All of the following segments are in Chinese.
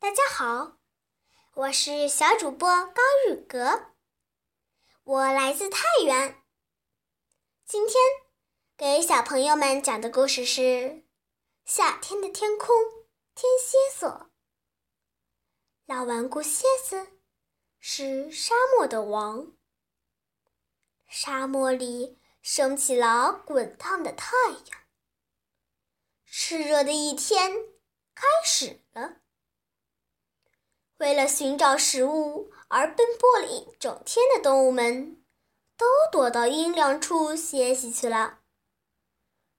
大家好，我是小主播高雨格，我来自太原。今天给小朋友们讲的故事是《夏天的天空，天蝎座》。老顽固蝎子是沙漠的王，沙漠里升起了滚烫的太阳，炽热的一天开始了。为了寻找食物而奔波了一整天的动物们，都躲到阴凉处歇息去了。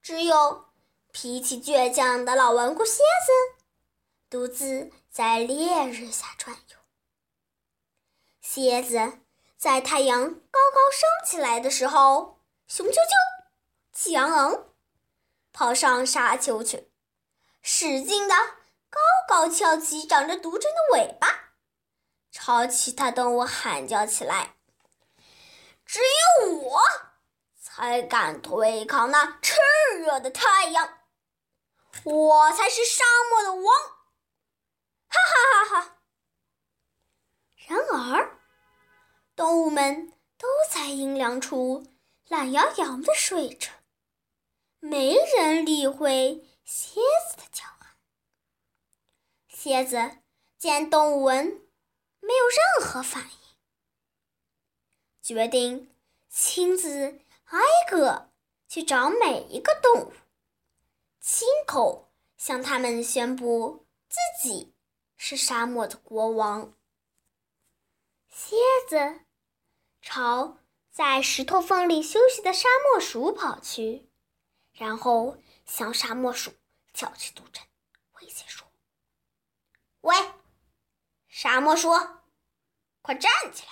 只有脾气倔强的老顽固蝎子，独自在烈日下转悠。蝎子在太阳高高升起来的时候，雄赳赳，气昂昂，跑上沙丘去，使劲的。高高翘起长着毒针的尾巴，朝其他动物喊叫起来：“只有我才敢对抗那炽热的太阳，我才是沙漠的王！”哈哈哈哈！然而，动物们都在阴凉处懒洋洋地睡着，没人理会蝎子。蝎子见动物们没有任何反应，决定亲自挨个去找每一个动物，亲口向他们宣布自己是沙漠的国王。蝎子朝在石头缝里休息的沙漠鼠跑去，然后向沙漠鼠挑起毒针，威胁说。喂，沙漠鼠，快站起来！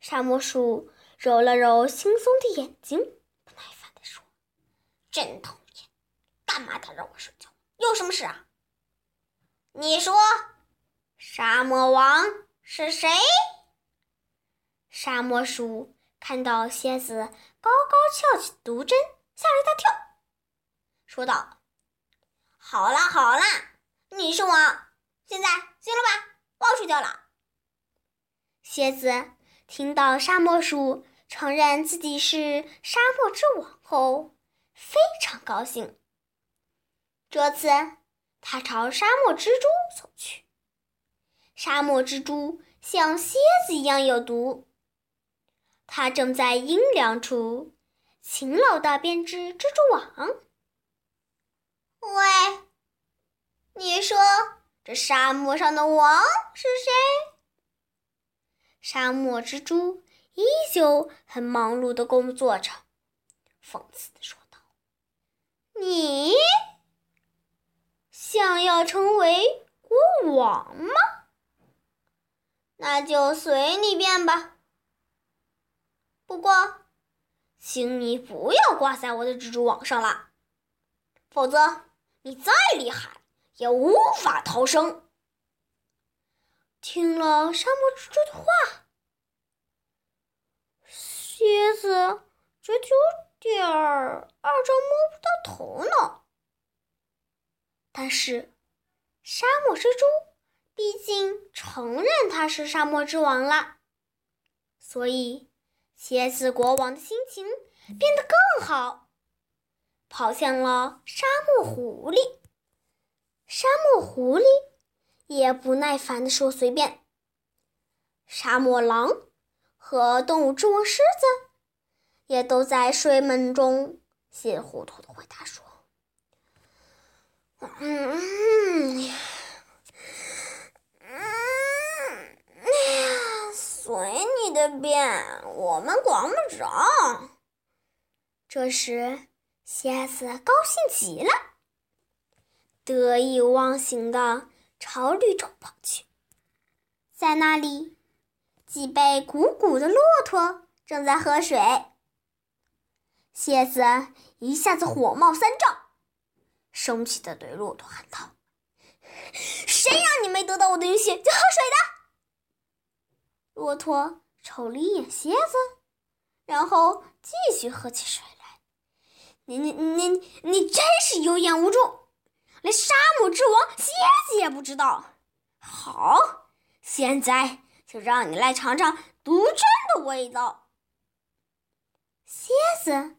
沙漠鼠揉了揉惺忪的眼睛，不耐烦地说：“真讨厌，干嘛打扰我睡觉？有什么事啊？你说，沙漠王是谁？”沙漠鼠看到蝎子高高翘起毒针，吓了一大跳，说道：“好啦，好啦。”你是王，现在行了吧？我要睡觉了。蝎子听到沙漠鼠承认自己是沙漠之王后，非常高兴。这次，它朝沙漠蜘蛛走去。沙漠蜘蛛像蝎子一样有毒，它正在阴凉处勤劳地编织蜘蛛网。喂。你说这沙漠上的王是谁？沙漠蜘蛛依旧很忙碌的工作着，讽刺的说道：“你想要成为国王吗？那就随你便吧。不过，请你不要挂在我的蜘蛛网上了，否则你再厉害。”也无法逃生。听了沙漠蜘蛛的话，蝎子觉得有点儿二丈摸不到头脑。但是，沙漠蜘蛛毕竟承认他是沙漠之王了，所以蝎子国王的心情变得更好，跑向了沙漠狐狸。沙漠狐狸也不耐烦地说：“随便。”沙漠狼和动物之王狮子也都在睡梦中稀里糊涂地回答说：“嗯，嗯，随你的便，我们管不着。”这时，蝎子高兴极了。得意忘形的朝绿洲跑去，在那里，脊背鼓鼓的骆驼正在喝水。蝎子一下子火冒三丈，生气的对骆驼喊道：“谁让你没得到我的允许就喝水的？”骆驼瞅了一眼蝎子，然后继续喝起水来。你你你你真是有眼无珠！连沙漠之王蝎子也不知道。好，现在就让你来尝尝毒针的味道。蝎子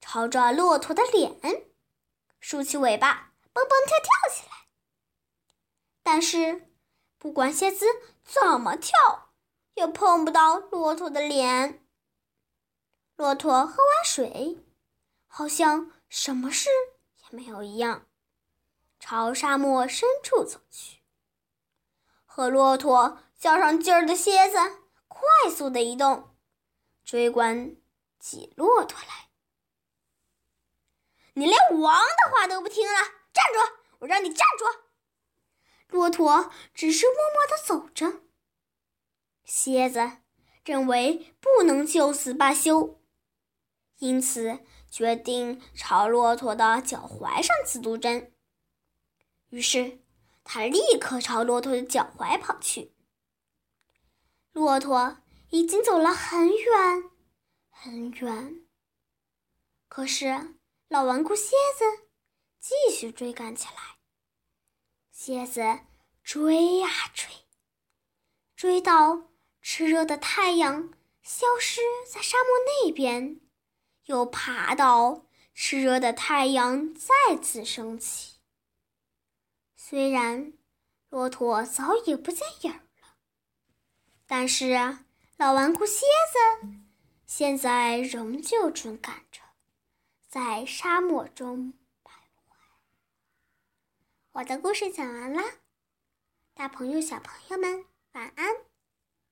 朝着骆驼的脸竖起尾巴，蹦蹦跳跳起来。但是，不管蝎子怎么跳，也碰不到骆驼的脸。骆驼喝完水，好像什么事也没有一样，朝沙漠深处走去。和骆驼较上劲儿的蝎子快速的移动，追赶起骆驼来。你连王的话都不听了，站住！我让你站住！骆驼只是默默的走着。蝎子认为不能就此罢休，因此决定朝骆驼的脚踝上刺毒针。于是，他立刻朝骆驼的脚踝跑去。骆驼已经走了很远很远，可是老顽固蝎子继续追赶起来。蝎子追呀追，追到炽热的太阳消失在沙漠那边，又爬到炽热的太阳再次升起。虽然骆驼早已不见影儿了，但是老顽固蝎子现在仍旧追赶着，在沙漠中徘徊。我的故事讲完啦，大朋友、小朋友们晚安。